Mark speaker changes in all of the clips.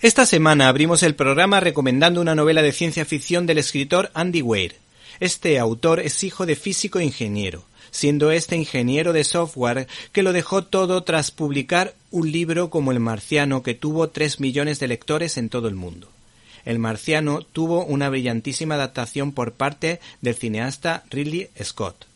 Speaker 1: Esta semana abrimos el programa recomendando una novela de ciencia ficción del escritor Andy Weir. Este autor es hijo de físico e ingeniero, siendo este ingeniero de software que lo dejó todo tras publicar un libro como El Marciano que tuvo 3 millones de lectores en todo el mundo. El Marciano tuvo una brillantísima adaptación por parte del cineasta Ridley Scott.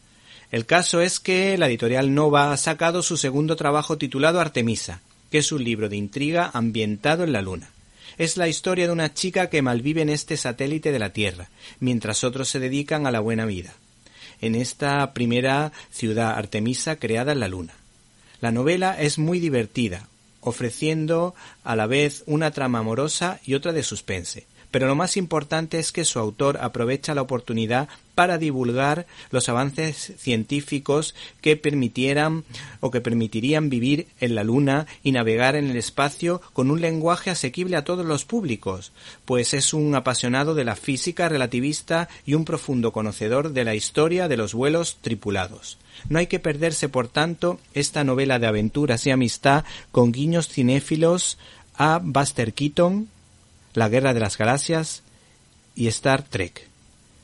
Speaker 1: El caso es que la editorial Nova ha sacado su segundo trabajo titulado Artemisa, que es un libro de intriga ambientado en la Luna. Es la historia de una chica que malvive en este satélite de la Tierra, mientras otros se dedican a la buena vida. En esta primera ciudad Artemisa creada en la Luna. La novela es muy divertida, ofreciendo a la vez una trama amorosa y otra de suspense. Pero lo más importante es que su autor aprovecha la oportunidad para divulgar los avances científicos que permitieran o que permitirían vivir en la Luna y navegar en el espacio con un lenguaje asequible a todos los públicos, pues es un apasionado de la física relativista y un profundo conocedor de la historia de los vuelos tripulados. No hay que perderse, por tanto, esta novela de aventuras y amistad con guiños cinéfilos a Buster Keaton, La Guerra de las Galaxias y Star Trek.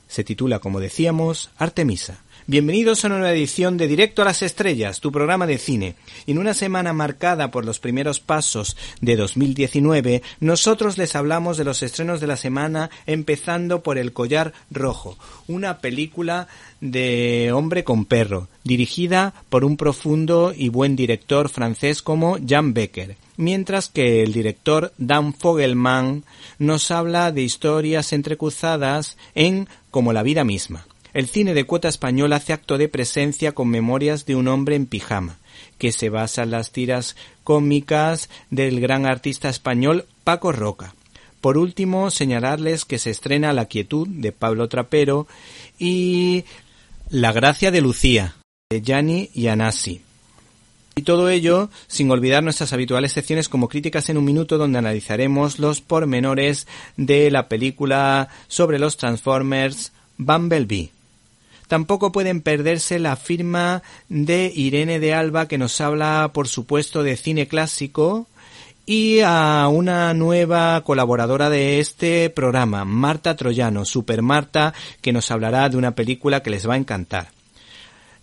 Speaker 1: Se titula, como decíamos, Artemisa. Bienvenidos a una nueva edición de Directo a las Estrellas, tu programa de cine. En una semana marcada por los primeros pasos de 2019, nosotros les hablamos de los estrenos de la semana, empezando por El Collar Rojo, una película de hombre con perro, dirigida por un profundo y buen director francés como Jan Becker mientras que el director Dan Fogelman nos habla de historias entrecruzadas en Como la vida misma. El cine de cuota española hace acto de presencia con memorias de un hombre en pijama, que se basa en las tiras cómicas del gran artista español Paco Roca. Por último, señalarles que se estrena La quietud de Pablo Trapero y La gracia de Lucía de Gianni Yanasi. Y todo ello sin olvidar nuestras habituales secciones como Críticas en un Minuto, donde analizaremos los pormenores de la película sobre los Transformers Bumblebee. Tampoco pueden perderse la firma de Irene de Alba, que nos habla, por supuesto, de cine clásico, y a una nueva colaboradora de este programa, Marta Troyano, Super Marta, que nos hablará de una película que les va a encantar.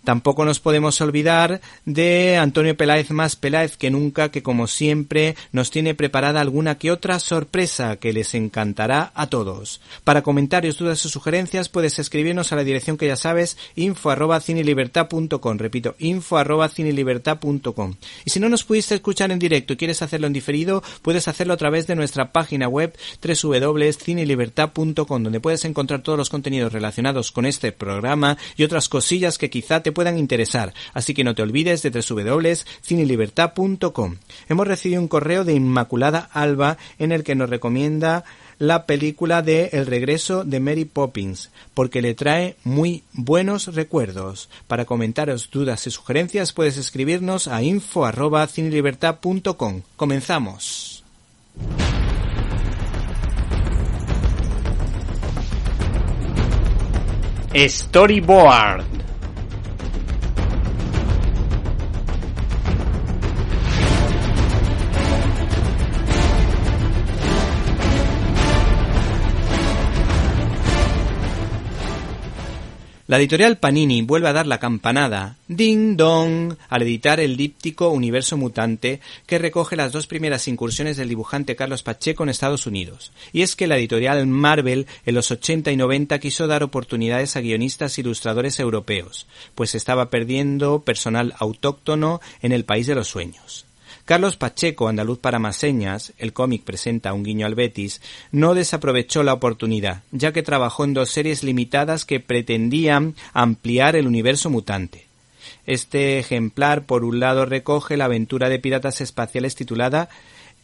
Speaker 1: Tampoco nos podemos olvidar de Antonio Peláez más Peláez que nunca, que como siempre nos tiene preparada alguna que otra sorpresa que les encantará a todos. Para comentarios, dudas o sugerencias puedes escribirnos a la dirección que ya sabes, info arroba cinelibertad.com. Repito, info arroba cinelibertad.com. Y si no nos pudiste escuchar en directo y quieres hacerlo en diferido, puedes hacerlo a través de nuestra página web www.cinelibertad.com, donde puedes encontrar todos los contenidos relacionados con este programa y otras cosillas que quizá te puedan interesar, así que no te olvides de www.cinelibertad.com. Hemos recibido un correo de Inmaculada Alba en el que nos recomienda la película de El regreso de Mary Poppins, porque le trae muy buenos recuerdos. Para comentarios, dudas y sugerencias puedes escribirnos a info@cinelibertad.com. Comenzamos. Storyboard La editorial Panini vuelve a dar la campanada, ding dong, al editar el díptico Universo Mutante, que recoge las dos primeras incursiones del dibujante Carlos Pacheco en Estados Unidos. Y es que la editorial Marvel en los 80 y 90 quiso dar oportunidades a guionistas e ilustradores europeos, pues estaba perdiendo personal autóctono en el país de los sueños. Carlos Pacheco, andaluz para más señas, el cómic presenta un guiño al Betis, no desaprovechó la oportunidad, ya que trabajó en dos series limitadas que pretendían ampliar el universo mutante. Este ejemplar, por un lado, recoge la aventura de piratas espaciales titulada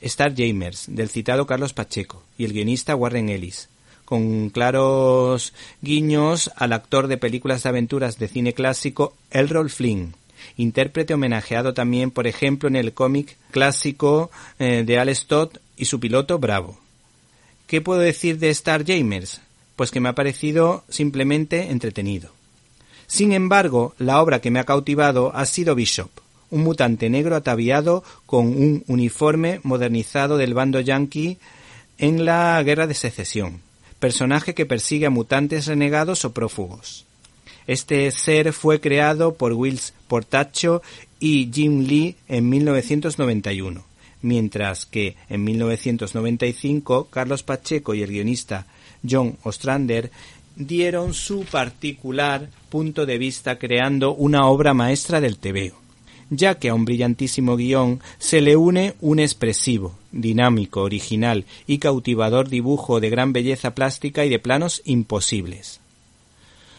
Speaker 1: Starjamers, del citado Carlos Pacheco, y el guionista Warren Ellis, con claros guiños al actor de películas de aventuras de cine clásico Elroy Flynn, intérprete homenajeado también, por ejemplo, en el cómic clásico eh, de Al Stott y su piloto Bravo. ¿Qué puedo decir de Starjamers? Pues que me ha parecido simplemente entretenido. Sin embargo, la obra que me ha cautivado ha sido Bishop, un mutante negro ataviado con un uniforme modernizado del bando yankee en la Guerra de Secesión, personaje que persigue a mutantes renegados o prófugos. Este ser fue creado por Wills Portacho y Jim Lee en 1991, mientras que en 1995 Carlos Pacheco y el guionista John Ostrander dieron su particular punto de vista creando una obra maestra del tebeo, ya que a un brillantísimo guion se le une un expresivo, dinámico, original y cautivador dibujo de gran belleza plástica y de planos imposibles.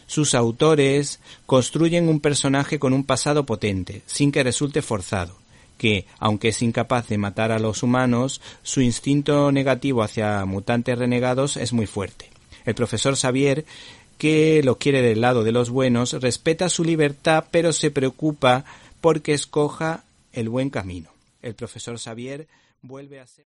Speaker 1: Sus autores construyen un personaje con un pasado potente, sin que resulte forzado, que, aunque es incapaz de matar a los humanos, su instinto negativo hacia mutantes renegados es muy fuerte. El profesor Xavier, que lo quiere del lado de los buenos, respeta su libertad, pero se preocupa porque escoja el buen camino. El profesor Xavier vuelve a ser.